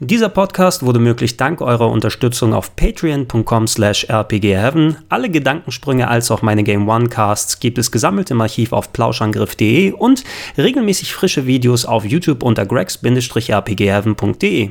Dieser Podcast wurde möglich dank eurer Unterstützung auf patreon.com slash rpgheaven. Alle Gedankensprünge als auch meine Game One Casts gibt es gesammelt im Archiv auf plauschangriff.de und regelmäßig frische Videos auf YouTube unter gregs-rpgheaven.de.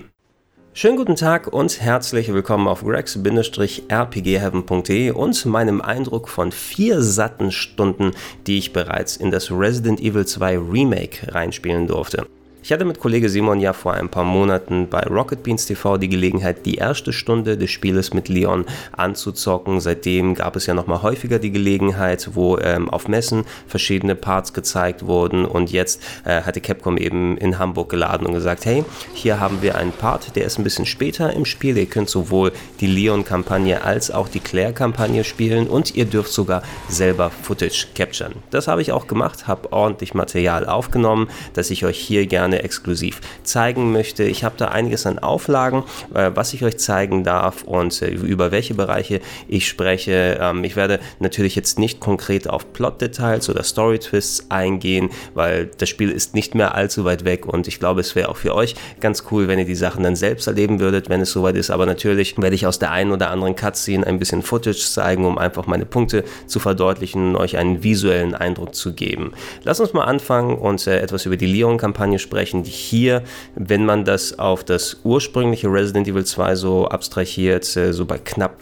Schönen guten Tag und herzlich willkommen auf gregs-rpgheaven.de und meinem Eindruck von vier satten Stunden, die ich bereits in das Resident Evil 2 Remake reinspielen durfte. Ich hatte mit Kollege Simon ja vor ein paar Monaten bei Rocket Beans TV die Gelegenheit, die erste Stunde des Spieles mit Leon anzuzocken. Seitdem gab es ja nochmal häufiger die Gelegenheit, wo ähm, auf Messen verschiedene Parts gezeigt wurden und jetzt äh, hatte Capcom eben in Hamburg geladen und gesagt, hey, hier haben wir einen Part, der ist ein bisschen später im Spiel. Ihr könnt sowohl die Leon-Kampagne als auch die Claire-Kampagne spielen und ihr dürft sogar selber Footage capturen. Das habe ich auch gemacht, habe ordentlich Material aufgenommen, das ich euch hier gerne gerne exklusiv zeigen möchte. Ich habe da einiges an Auflagen, äh, was ich euch zeigen darf und äh, über welche Bereiche ich spreche. Ähm, ich werde natürlich jetzt nicht konkret auf Plot-Details oder Story-Twists eingehen, weil das Spiel ist nicht mehr allzu weit weg und ich glaube, es wäre auch für euch ganz cool, wenn ihr die Sachen dann selbst erleben würdet, wenn es soweit ist. Aber natürlich werde ich aus der einen oder anderen Cutscene ein bisschen Footage zeigen, um einfach meine Punkte zu verdeutlichen und euch einen visuellen Eindruck zu geben. Lass uns mal anfangen und äh, etwas über die Leon-Kampagne sprechen sprechen, die hier, wenn man das auf das ursprüngliche Resident Evil 2 so abstrahiert, äh, so bei knapp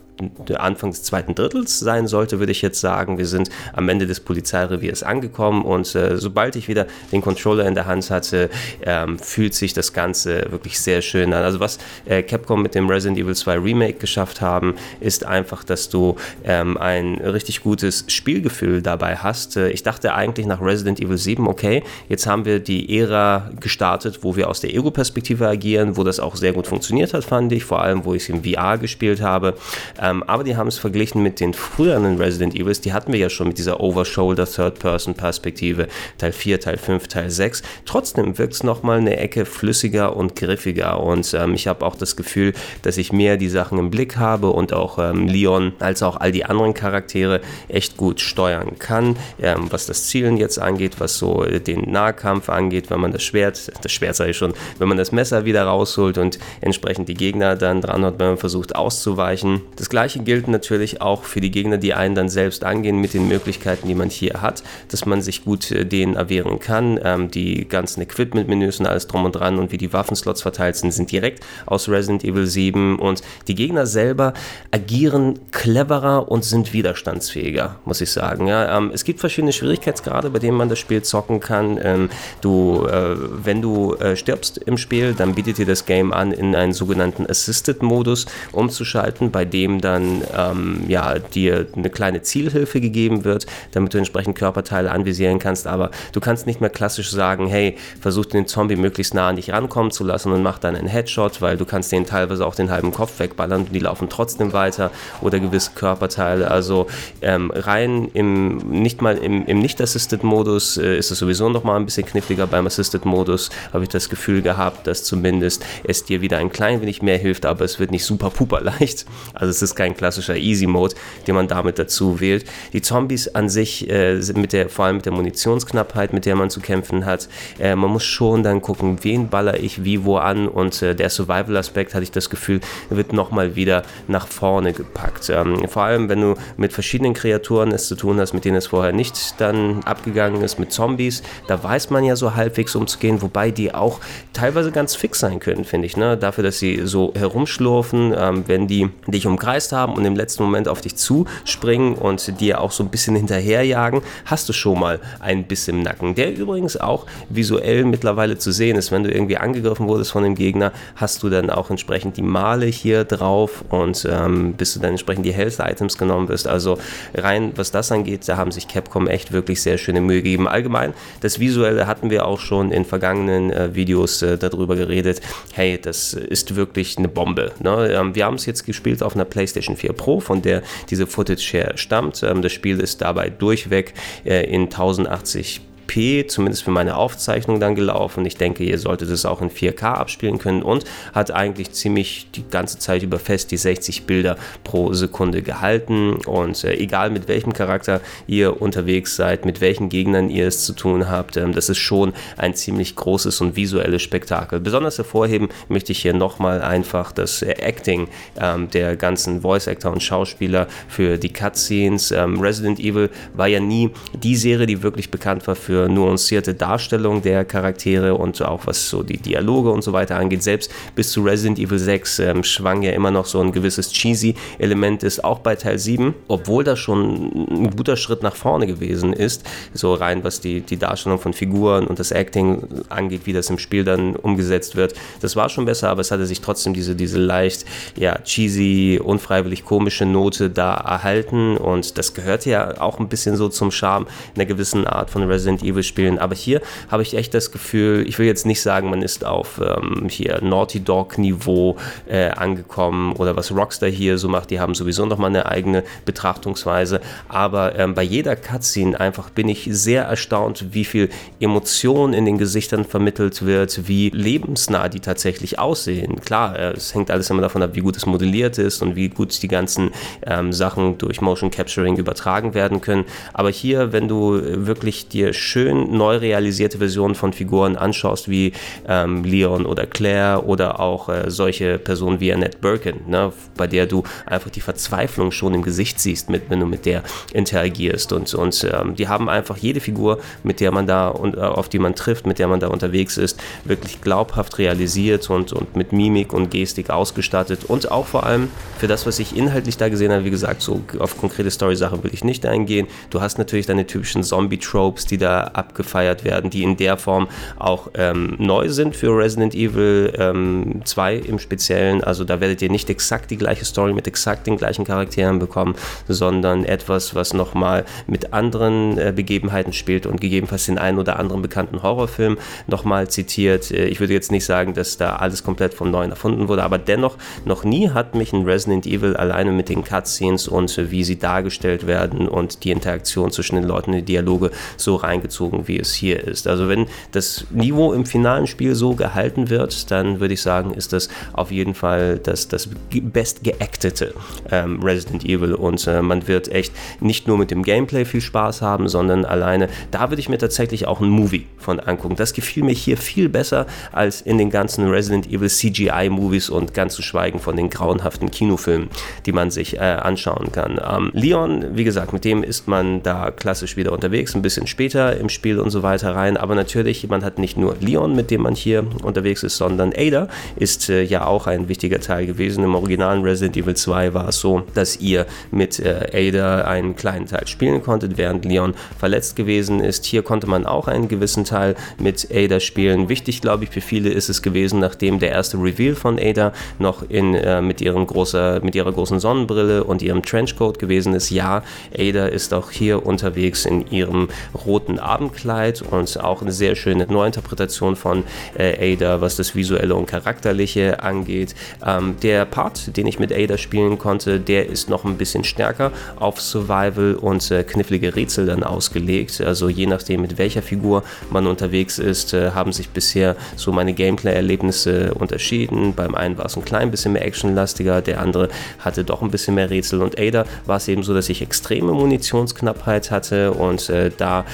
Anfang des zweiten Drittels sein sollte, würde ich jetzt sagen. Wir sind am Ende des Polizeireviers angekommen und äh, sobald ich wieder den Controller in der Hand hatte, ähm, fühlt sich das Ganze wirklich sehr schön an. Also was äh, Capcom mit dem Resident Evil 2 Remake geschafft haben, ist einfach, dass du ähm, ein richtig gutes Spielgefühl dabei hast. Äh, ich dachte eigentlich nach Resident Evil 7, okay, jetzt haben wir die Ära gestartet, wo wir aus der Ego-Perspektive agieren, wo das auch sehr gut funktioniert hat, fand ich, vor allem wo ich es im VR gespielt habe. Ähm, ähm, aber die haben es verglichen mit den früheren Resident Evils, die hatten wir ja schon mit dieser Over-Shoulder Third-Person-Perspektive, Teil 4, Teil 5, Teil 6. Trotzdem wirkt es nochmal eine Ecke flüssiger und griffiger und ähm, ich habe auch das Gefühl, dass ich mehr die Sachen im Blick habe und auch ähm, Leon als auch all die anderen Charaktere echt gut steuern kann, ähm, was das Zielen jetzt angeht, was so den Nahkampf angeht, wenn man das Schwert, das Schwert sage ich schon, wenn man das Messer wieder rausholt und entsprechend die Gegner dann dran hat, wenn man versucht auszuweichen. Das Gleiche gilt natürlich auch für die Gegner, die einen dann selbst angehen mit den Möglichkeiten, die man hier hat, dass man sich gut äh, denen erwehren kann. Ähm, die ganzen Equipment-Menüs und alles drum und dran und wie die Waffenslots verteilt sind, sind direkt aus Resident Evil 7 und die Gegner selber agieren cleverer und sind widerstandsfähiger, muss ich sagen. Ja, ähm, es gibt verschiedene Schwierigkeitsgrade, bei denen man das Spiel zocken kann. Ähm, du, äh, wenn du äh, stirbst im Spiel, dann bietet dir das Game an, in einen sogenannten Assisted-Modus umzuschalten, bei dem dann ähm, ja, dir eine kleine Zielhilfe gegeben wird, damit du entsprechend Körperteile anvisieren kannst. Aber du kannst nicht mehr klassisch sagen, hey, versuch den Zombie möglichst nah an dich rankommen zu lassen und mach dann einen Headshot, weil du kannst denen teilweise auch den halben Kopf wegballern und die laufen trotzdem weiter oder gewisse Körperteile. Also ähm, rein im nicht mal im, im Nicht-Assisted-Modus äh, ist es sowieso noch mal ein bisschen kniffliger. Beim Assisted-Modus habe ich das Gefühl gehabt, dass zumindest es dir wieder ein klein wenig mehr hilft, aber es wird nicht super puper leicht. Also es ist ist kein klassischer Easy Mode, den man damit dazu wählt. Die Zombies an sich, äh, sind mit der, vor allem mit der Munitionsknappheit, mit der man zu kämpfen hat, äh, man muss schon dann gucken, wen baller ich wie wo an und äh, der Survival-Aspekt, hatte ich das Gefühl, wird nochmal wieder nach vorne gepackt. Ähm, vor allem, wenn du mit verschiedenen Kreaturen es zu tun hast, mit denen es vorher nicht dann abgegangen ist, mit Zombies, da weiß man ja so halbwegs umzugehen, wobei die auch teilweise ganz fix sein können, finde ich. Ne? Dafür, dass sie so herumschlurfen, ähm, wenn die dich umkreisen, umkreist haben und im letzten Moment auf dich zuspringen und dir auch so ein bisschen hinterherjagen, hast du schon mal ein bisschen im Nacken. Der übrigens auch visuell mittlerweile zu sehen ist. Wenn du irgendwie angegriffen wurdest von dem Gegner, hast du dann auch entsprechend die Male hier drauf und ähm, bis du dann entsprechend die Health-Items genommen wirst. Also rein, was das angeht, da haben sich Capcom echt wirklich sehr schöne Mühe gegeben. Allgemein, das Visuelle hatten wir auch schon in vergangenen äh, Videos äh, darüber geredet. Hey, das ist wirklich eine Bombe. Ne? Ähm, wir haben es jetzt gespielt auf einer PlayStation PlayStation 4 Pro, von der diese Footage her stammt. Ähm, das Spiel ist dabei durchweg äh, in 1080 1080p, zumindest für meine Aufzeichnung dann gelaufen. Ich denke, ihr solltet es auch in 4K abspielen können und hat eigentlich ziemlich die ganze Zeit über fest die 60 Bilder pro Sekunde gehalten. Und äh, egal mit welchem Charakter ihr unterwegs seid, mit welchen Gegnern ihr es zu tun habt, ähm, das ist schon ein ziemlich großes und visuelles Spektakel. Besonders hervorheben möchte ich hier nochmal einfach das äh, Acting ähm, der ganzen Voice Actor und Schauspieler für die Cutscenes. Ähm, Resident Evil war ja nie die Serie, die wirklich bekannt war für nuancierte Darstellung der Charaktere und auch was so die Dialoge und so weiter angeht. Selbst bis zu Resident Evil 6 ähm, schwang ja immer noch so ein gewisses cheesy Element ist, auch bei Teil 7, obwohl das schon ein guter Schritt nach vorne gewesen ist, so rein was die, die Darstellung von Figuren und das Acting angeht, wie das im Spiel dann umgesetzt wird. Das war schon besser, aber es hatte sich trotzdem diese, diese leicht ja, cheesy, unfreiwillig komische Note da erhalten und das gehört ja auch ein bisschen so zum Charme in einer gewissen Art von Resident Evil Spielen. Aber hier habe ich echt das Gefühl, ich will jetzt nicht sagen, man ist auf ähm, hier Naughty Dog Niveau äh, angekommen oder was Rockstar hier so macht, die haben sowieso nochmal eine eigene Betrachtungsweise. Aber ähm, bei jeder Cutscene einfach bin ich sehr erstaunt, wie viel Emotion in den Gesichtern vermittelt wird, wie lebensnah die tatsächlich aussehen. Klar, äh, es hängt alles immer davon ab, wie gut es modelliert ist und wie gut die ganzen ähm, Sachen durch Motion Capturing übertragen werden können. Aber hier, wenn du wirklich dir schön neu realisierte Versionen von Figuren anschaust, wie ähm, Leon oder Claire oder auch äh, solche Personen wie Annette Birkin, ne, bei der du einfach die Verzweiflung schon im Gesicht siehst, mit, wenn du mit der interagierst. Und, und ähm, die haben einfach jede Figur, mit der man da und äh, auf die man trifft, mit der man da unterwegs ist, wirklich glaubhaft realisiert und, und mit Mimik und Gestik ausgestattet. Und auch vor allem für das, was ich inhaltlich da gesehen habe, wie gesagt, so auf konkrete Story-Sachen will ich nicht eingehen. Du hast natürlich deine typischen Zombie-Tropes, die da abgefeiert werden, die in der Form auch ähm, neu sind für Resident Evil ähm, 2 im Speziellen. Also da werdet ihr nicht exakt die gleiche Story mit exakt den gleichen Charakteren bekommen, sondern etwas, was nochmal mit anderen äh, Begebenheiten spielt und gegebenenfalls den einen oder anderen bekannten Horrorfilm nochmal zitiert. Äh, ich würde jetzt nicht sagen, dass da alles komplett vom Neuen erfunden wurde, aber dennoch, noch nie hat mich ein Resident Evil alleine mit den Cutscenes und äh, wie sie dargestellt werden und die Interaktion zwischen den Leuten, die Dialoge so reingezogen, wie es hier ist. Also wenn das Niveau im finalen Spiel so gehalten wird, dann würde ich sagen, ist das auf jeden Fall das, das best geactete ähm, Resident Evil und äh, man wird echt nicht nur mit dem Gameplay viel Spaß haben, sondern alleine, da würde ich mir tatsächlich auch einen Movie von angucken. Das gefiel mir hier viel besser als in den ganzen Resident Evil CGI-Movies und ganz zu schweigen von den grauenhaften Kinofilmen, die man sich äh, anschauen kann. Ähm, Leon, wie gesagt, mit dem ist man da klassisch wieder unterwegs, ein bisschen später im Spiel und so weiter rein, aber natürlich, man hat nicht nur Leon, mit dem man hier unterwegs ist, sondern Ada ist äh, ja auch ein wichtiger Teil gewesen. Im originalen Resident Evil 2 war es so, dass ihr mit äh, Ada einen kleinen Teil spielen konntet, während Leon verletzt gewesen ist. Hier konnte man auch einen gewissen Teil mit Ada spielen. Wichtig, glaube ich, für viele ist es gewesen, nachdem der erste Reveal von Ada noch in, äh, mit, ihrem großer, mit ihrer großen Sonnenbrille und ihrem Trenchcoat gewesen ist. Ja, Ada ist auch hier unterwegs in ihrem roten Abendkleid und auch eine sehr schöne Neuinterpretation von äh, Ada, was das Visuelle und Charakterliche angeht. Ähm, der Part, den ich mit Ada spielen konnte, der ist noch ein bisschen stärker auf Survival und äh, knifflige Rätsel dann ausgelegt. Also je nachdem, mit welcher Figur man unterwegs ist, äh, haben sich bisher so meine Gameplay-Erlebnisse unterschieden. Beim einen war es ein klein bisschen mehr actionlastiger, der andere hatte doch ein bisschen mehr Rätsel. Und Ada war es eben so, dass ich extreme Munitionsknappheit hatte und äh, da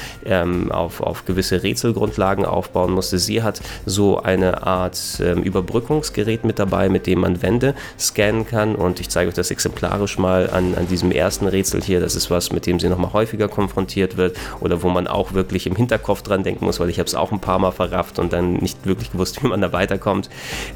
ähm, auf, auf gewisse Rätselgrundlagen aufbauen musste. Sie hat so eine Art ähm, Überbrückungsgerät mit dabei, mit dem man Wände scannen kann. Und ich zeige euch das exemplarisch mal an, an diesem ersten Rätsel hier. Das ist was, mit dem sie nochmal häufiger konfrontiert wird oder wo man auch wirklich im Hinterkopf dran denken muss, weil ich habe es auch ein paar Mal verrafft und dann nicht wirklich gewusst, wie man da weiterkommt.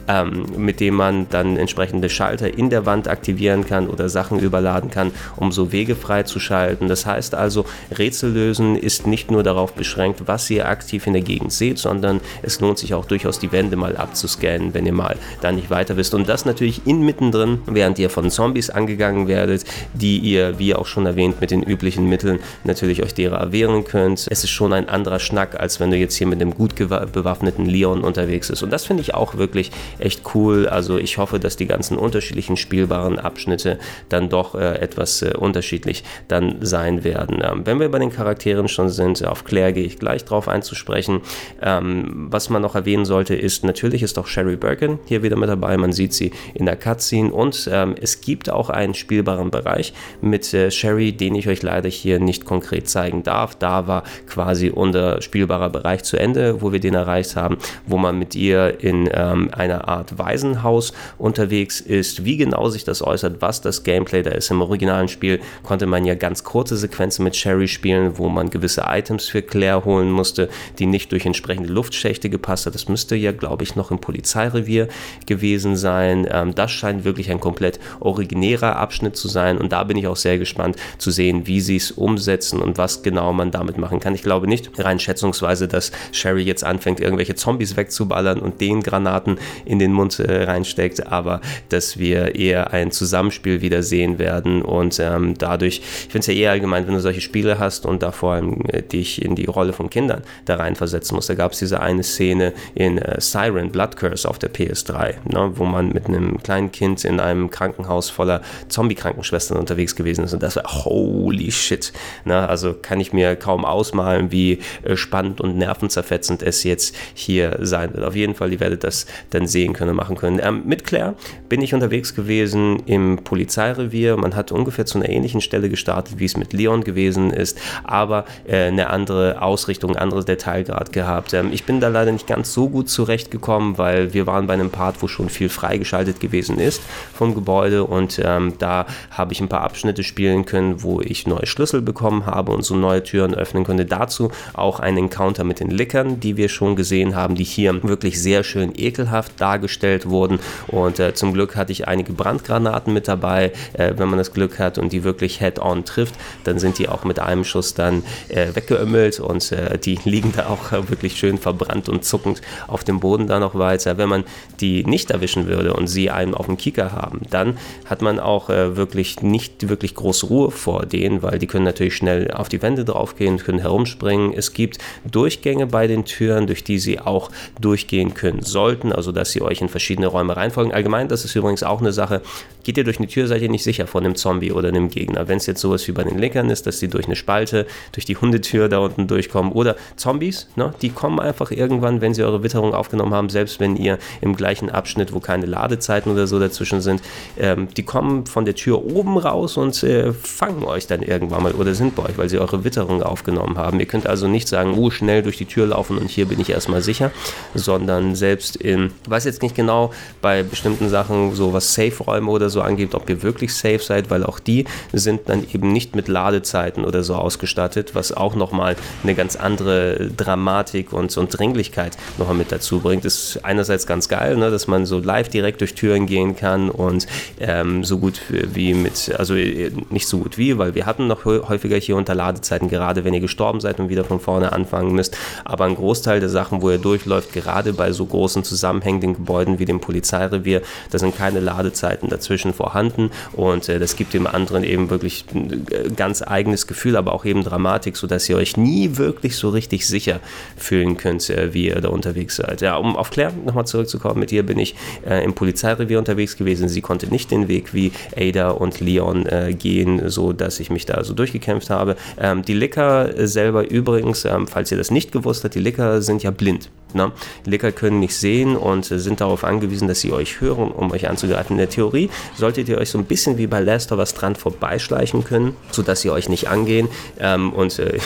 Ähm, mit dem man dann entsprechende Schalter in der Wand aktivieren kann oder Sachen überladen kann, um so Wege freizuschalten. Das heißt also, Rätsel lösen ist nicht nur darauf beschränkt, was ihr aktiv in der Gegend seht, sondern es lohnt sich auch durchaus die Wände mal abzuscannen, wenn ihr mal da nicht weiter wisst. Und das natürlich inmitten drin, während ihr von Zombies angegangen werdet, die ihr, wie auch schon erwähnt, mit den üblichen Mitteln natürlich euch derer erwehren könnt. Es ist schon ein anderer Schnack, als wenn du jetzt hier mit einem gut bewaffneten Leon unterwegs bist. Und das finde ich auch wirklich echt cool. Also ich hoffe, dass die ganzen unterschiedlichen spielbaren Abschnitte dann doch äh, etwas äh, unterschiedlich dann sein werden. Ähm, wenn wir bei den Charakteren schon sind, auf Claire gehe ich gleich drauf einzusprechen. Ähm, was man noch erwähnen sollte, ist, natürlich ist auch Sherry Birkin hier wieder mit dabei. Man sieht sie in der Cutscene und ähm, es gibt auch einen spielbaren Bereich mit äh, Sherry, den ich euch leider hier nicht konkret zeigen darf. Da war quasi unser spielbarer Bereich zu Ende, wo wir den erreicht haben, wo man mit ihr in ähm, einer Art Waisenhaus unterwegs ist. Wie genau sich das äußert, was das Gameplay da ist. Im originalen Spiel konnte man ja ganz kurze Sequenzen mit Sherry spielen, wo man gewisse Items für Claire holen musste, die nicht durch entsprechende Luftschächte gepasst hat. Das müsste ja, glaube ich, noch im Polizeirevier gewesen sein. Ähm, das scheint wirklich ein komplett originärer Abschnitt zu sein und da bin ich auch sehr gespannt zu sehen, wie sie es umsetzen und was genau man damit machen kann. Ich glaube nicht rein schätzungsweise, dass Sherry jetzt anfängt, irgendwelche Zombies wegzuballern und den Granaten in den Mund äh, reinsteckt, aber dass wir eher ein Zusammenspiel wieder sehen werden und ähm, dadurch, ich finde es ja eher allgemein, wenn du solche Spiele hast und da vor allem äh, dich in die Rolle von Kindern da reinversetzen musst. Da gab es diese eine Szene in äh, Siren, Blood Curse auf der PS3, ne, wo man mit einem kleinen Kind in einem Krankenhaus voller Zombie-Krankenschwestern unterwegs gewesen ist und das war holy shit. Ne, also kann ich mir kaum ausmalen, wie äh, spannend und nervenzerfetzend es jetzt hier sein wird. Auf jeden Fall, ihr werdet das dann sehen können machen können. Ähm, mit Claire bin ich unterwegs gewesen im Polizeirevier. Man hat ungefähr zu einer ähnlichen Stelle gestartet, wie es mit Leon gewesen ist, aber äh, eine andere Ausrichtung, ein anderes Detailgrad gehabt. Ähm, ich bin da leider nicht ganz so gut zurechtgekommen, weil wir waren bei einem Part, wo schon viel freigeschaltet gewesen ist vom Gebäude und ähm, da habe ich ein paar Abschnitte spielen können, wo ich neue Schlüssel bekommen habe und so neue Türen öffnen konnte. Dazu auch ein Encounter mit den Lickern, die wir schon gesehen haben, die hier wirklich sehr schön ekelhaft dargestellt wurden und äh, zum Glück hatte ich einige Brandgranaten mit dabei, äh, wenn man das Glück hat und die wirklich head-on trifft, dann sind die auch mit einem Schuss dann äh, weggeömmelt und äh, die liegen da auch wirklich schön verbrannt und zuckend auf dem Boden da noch weiter. Wenn man die nicht erwischen würde und sie einem auf dem Kicker haben, dann hat man auch äh, wirklich nicht wirklich große Ruhe vor denen, weil die können natürlich schnell auf die Wände draufgehen, können herumspringen. Es gibt Durchgänge bei den Türen, durch die sie auch durchgehen können sollten, also dass sie euch in verschiedene Räume reinfolgen. Allgemein, das ist übrigens auch eine Sache, geht ihr durch eine Tür, seid ihr nicht sicher vor einem Zombie oder einem Gegner. Wenn es jetzt sowas wie bei den Lickern ist, dass sie durch eine Spalte, durch die Hundetür da unten durchkommen oder Zombies, ne, die kommen einfach irgendwann, wenn sie eure Witterung aufgenommen haben, selbst wenn ihr im gleichen Abschnitt, wo keine Ladezeiten oder so dazwischen sind, ähm, die kommen von der Tür oben raus und äh, fangen euch dann irgendwann mal oder sind bei euch, weil sie eure Witterung aufgenommen haben. Ihr könnt also nicht sagen, oh, schnell durch die Tür laufen und hier bin ich erstmal sicher, sondern selbst in, weiß jetzt nicht genau, bei bestimmten Sachen, so was Safe-Räume oder so angeht, ob ihr wirklich safe seid, weil auch die sind dann eben nicht mit Ladezeiten oder so ausgestattet, was auch nochmal eine ganz andere Dramatik und, und Dringlichkeit nochmal mit dazu bringt. Ist einerseits ganz geil, ne, dass man so live direkt durch Türen gehen kann und ähm, so gut wie mit, also äh, nicht so gut wie, weil wir hatten noch häufiger hier unter Ladezeiten, gerade wenn ihr gestorben seid und wieder von vorne anfangen müsst, aber ein Großteil der Sachen, wo ihr durchläuft, gerade bei so großen zusammenhängenden Gebäuden wie dem Polizeirevier, da sind keine Ladezeiten dazwischen vorhanden und äh, das gibt dem anderen eben wirklich ein äh, ganz eigenes Gefühl, aber auch eben Dramatik, sodass ihr euch nie wirklich so richtig sicher fühlen könnt, äh, wie ihr da unterwegs seid. Ja, um auf Claire nochmal zurückzukommen, mit ihr bin ich äh, im Polizeirevier unterwegs gewesen. Sie konnte nicht den Weg wie Ada und Leon äh, gehen, so dass ich mich da so durchgekämpft habe. Ähm, die Licker selber übrigens, ähm, falls ihr das nicht gewusst habt, die Licker sind ja blind. Ne? Licker können nicht sehen und sind darauf angewiesen, dass sie euch hören, um euch anzugreifen. In der Theorie solltet ihr euch so ein bisschen wie bei of Us dran vorbeischleichen können, sodass sie euch nicht angehen. Ähm, und äh,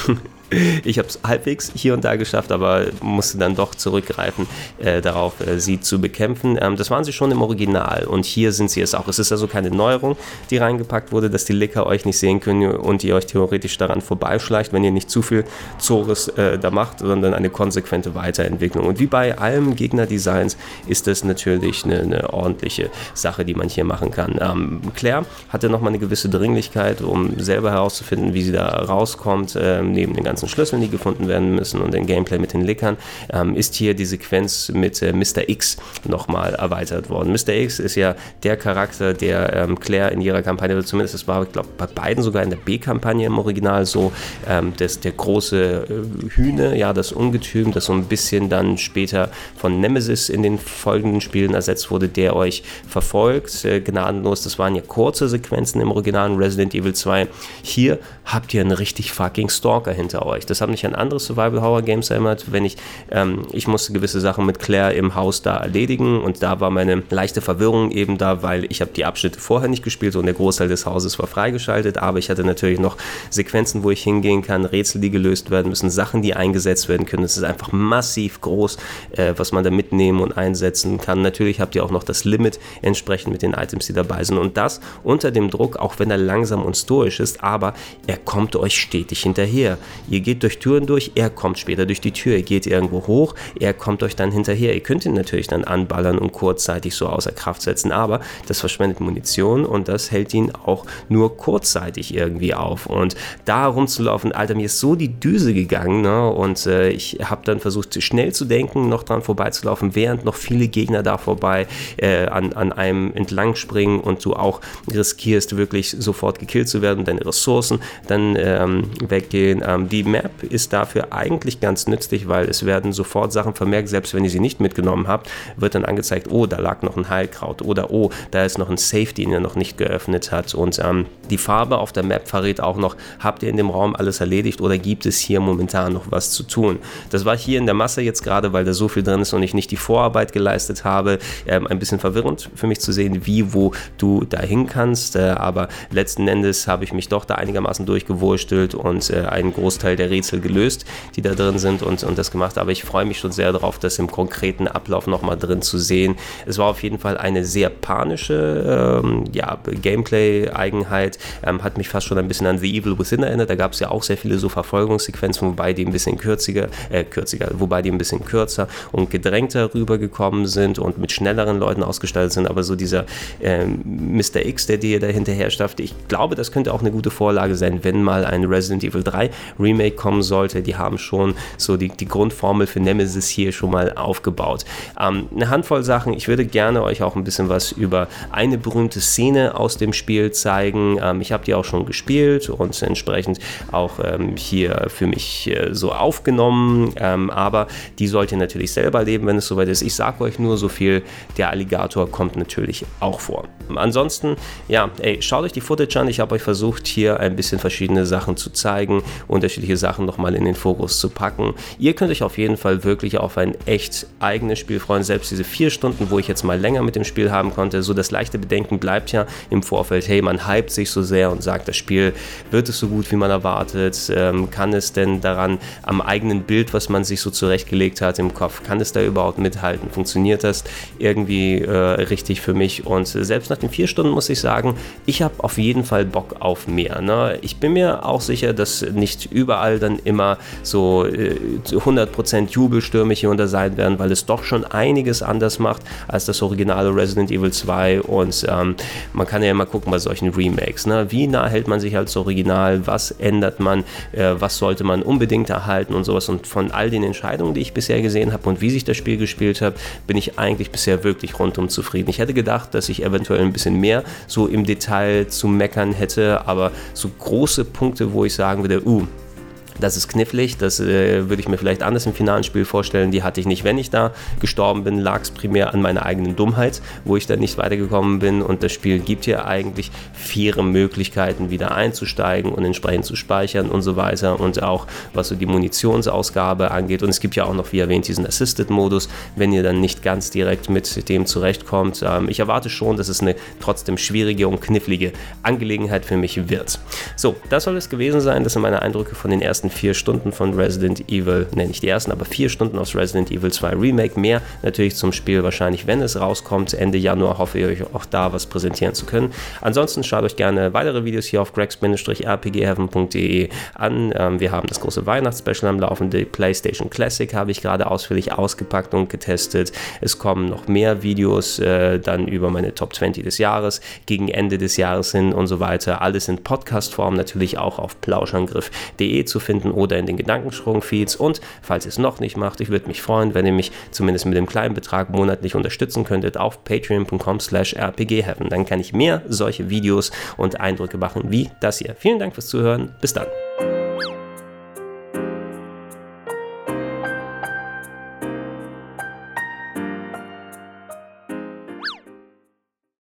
ich habe es halbwegs hier und da geschafft, aber musste dann doch zurückgreifen, äh, darauf äh, sie zu bekämpfen. Ähm, das waren sie schon im Original und hier sind sie es auch. Es ist also keine Neuerung, die reingepackt wurde, dass die Licker euch nicht sehen können und ihr euch theoretisch daran vorbeischleicht, wenn ihr nicht zu viel Zores äh, da macht, sondern eine konsequente Weiterentwicklung. Und wie bei allem Gegnerdesigns ist das natürlich eine, eine, ordentliche Sache, die man hier machen kann. Ähm, Claire hatte nochmal eine gewisse Dringlichkeit, um selber herauszufinden, wie sie da rauskommt, ähm, neben den ganzen Schlüsseln, die gefunden werden müssen und den Gameplay mit den Lickern, ähm, ist hier die Sequenz mit äh, Mr. X nochmal erweitert worden. Mr. X ist ja der Charakter, der ähm, Claire in ihrer Kampagne, zumindest das war, ich glaube, bei beiden sogar in der B-Kampagne im Original so, ähm, das, der große äh, Hühne, ja, das Ungetüm, das so ein bisschen dann später von Nemesis in den folgenden Spielen ersetzt wurde, der euch verfolgt, äh, gnadenlos. Das waren ja kurze Sequenzen im originalen Resident Evil 2. Hier habt ihr einen richtig fucking Stalker hinter euch. Das haben mich an andere Survival Horror Games erinnert, wenn ich, ähm, ich musste gewisse Sachen mit Claire im Haus da erledigen und da war meine leichte Verwirrung eben da, weil ich habe die Abschnitte vorher nicht gespielt und der Großteil des Hauses war freigeschaltet, aber ich hatte natürlich noch Sequenzen, wo ich hingehen kann, Rätsel, die gelöst werden müssen, Sachen, die eingesetzt werden können. Es ist einfach massiv groß, äh, was man da mitnehmen und einsetzen kann. Natürlich habt ihr auch noch das Limit entsprechend mit den Items, die dabei sind und das unter dem Druck, auch wenn er langsam und stoisch ist, aber er kommt euch stetig hinterher. Ihr geht durch Türen durch, er kommt später durch die Tür, ihr geht irgendwo hoch, er kommt euch dann hinterher. Ihr könnt ihn natürlich dann anballern und kurzzeitig so außer Kraft setzen, aber das verschwendet Munition und das hält ihn auch nur kurzzeitig irgendwie auf. Und da rumzulaufen, Alter, mir ist so die Düse gegangen ne? und äh, ich habe dann versucht, schnell zu denken, noch dran vorbeizulaufen, während noch viele Gegner da vorbei äh, an, an einem entlang springen und du auch riskierst, wirklich sofort gekillt zu werden, deine Ressourcen dann ähm, weggehen. Ähm, die Map ist dafür eigentlich ganz nützlich, weil es werden sofort Sachen vermerkt, selbst wenn ihr sie nicht mitgenommen habt, wird dann angezeigt, oh, da lag noch ein Heilkraut oder oh, da ist noch ein Safe, den ihr noch nicht geöffnet hat. Und ähm, die Farbe auf der Map verrät auch noch, habt ihr in dem Raum alles erledigt oder gibt es hier momentan noch was zu tun? Das war hier in der Masse jetzt gerade, weil da so viel drin ist und ich nicht die Vorarbeit geleistet habe, ähm, ein bisschen verwirrend für mich zu sehen, wie, wo du dahin kannst. Äh, aber letzten Endes habe ich mich doch da einigermaßen durchgewurstelt und äh, einen Großteil der Rätsel gelöst, die da drin sind und, und das gemacht. Aber ich freue mich schon sehr darauf, das im konkreten Ablauf nochmal drin zu sehen. Es war auf jeden Fall eine sehr panische ähm, ja, Gameplay-Eigenheit, ähm, hat mich fast schon ein bisschen an The Evil Within erinnert. Da gab es ja auch sehr viele so Verfolgungssequenzen, wobei die ein bisschen kürziger, äh, kürziger, wobei die ein bisschen kürzer und gedrängter rübergekommen sind und mit schnelleren Leuten ausgestaltet sind. Aber so dieser ähm, Mr. X, der dir da hinterher stafft, ich glaube, das könnte auch eine gute Vorlage sein, wenn mal ein Resident Evil 3 Remake kommen sollte. Die haben schon so die, die Grundformel für Nemesis hier schon mal aufgebaut. Ähm, eine Handvoll Sachen. Ich würde gerne euch auch ein bisschen was über eine berühmte Szene aus dem Spiel zeigen. Ähm, ich habe die auch schon gespielt und entsprechend auch ähm, hier für mich äh, so aufgenommen. Ähm, aber die sollt ihr natürlich selber leben, wenn es soweit ist. Ich sage euch nur so viel, der Alligator kommt natürlich auch vor. Ansonsten, ja, ey, schaut euch die Footage an. Ich habe euch versucht, hier ein bisschen verschiedene Sachen zu zeigen, unterschiedliche Sachen nochmal in den Fokus zu packen. Ihr könnt euch auf jeden Fall wirklich auf ein echt eigenes Spiel freuen. Selbst diese vier Stunden, wo ich jetzt mal länger mit dem Spiel haben konnte, so das leichte Bedenken bleibt ja im Vorfeld, hey, man hypt sich so sehr und sagt, das Spiel wird es so gut, wie man erwartet, ähm, kann es denn daran am eigenen Bild, was man sich so zurechtgelegt hat im Kopf, kann es da überhaupt mithalten? Funktioniert das irgendwie äh, richtig für mich? Und selbst nach den vier Stunden muss ich sagen, ich habe auf jeden Fall Bock auf mehr. Ne? Ich bin mir auch sicher, dass nicht überall dann immer so äh, 100% Jubelstürme hier unter sein werden, weil es doch schon einiges anders macht als das originale Resident Evil 2 und ähm, man kann ja immer gucken bei solchen Remakes. Ne? Wie nah hält man sich als Original? Was ändert man? Äh, was sollte man unbedingt erhalten und sowas? Und von all den Entscheidungen, die ich bisher gesehen habe und wie sich das Spiel gespielt hat, bin ich eigentlich bisher wirklich rundum zufrieden. Ich hätte gedacht, dass ich eventuell ein bisschen mehr so im Detail zu meckern hätte, aber so große Punkte, wo ich sagen würde, uh, das ist knifflig, das äh, würde ich mir vielleicht anders im finalen Spiel vorstellen. Die hatte ich nicht, wenn ich da gestorben bin, lag es primär an meiner eigenen Dummheit, wo ich dann nicht weitergekommen bin. Und das Spiel gibt hier eigentlich vier Möglichkeiten, wieder einzusteigen und entsprechend zu speichern und so weiter. Und auch was so die Munitionsausgabe angeht. Und es gibt ja auch noch, wie erwähnt, diesen Assisted-Modus, wenn ihr dann nicht ganz direkt mit dem zurechtkommt. Ähm, ich erwarte schon, dass es eine trotzdem schwierige und knifflige Angelegenheit für mich wird. So, das soll es gewesen sein. Das sind meine Eindrücke von den ersten ersten vier Stunden von Resident Evil, ne, nicht die ersten, aber vier Stunden aus Resident Evil 2 Remake. Mehr natürlich zum Spiel wahrscheinlich, wenn es rauskommt. Ende Januar hoffe ich euch auch da was präsentieren zu können. Ansonsten schaut euch gerne weitere Videos hier auf gregs-rpgheaven.de an. Ähm, wir haben das große Weihnachtsspecial am Laufen. Die PlayStation Classic habe ich gerade ausführlich ausgepackt und getestet. Es kommen noch mehr Videos äh, dann über meine Top 20 des Jahres, gegen Ende des Jahres hin und so weiter. Alles in Podcast-Form, natürlich auch auf plauschangriff.de zu finden finden oder in den Gedankensprung-Feeds. Und falls ihr es noch nicht macht, ich würde mich freuen, wenn ihr mich zumindest mit dem kleinen Betrag monatlich unterstützen könntet auf patreon.com slash rpgheaven. Dann kann ich mehr solche Videos und Eindrücke machen wie das hier. Vielen Dank fürs Zuhören. Bis dann.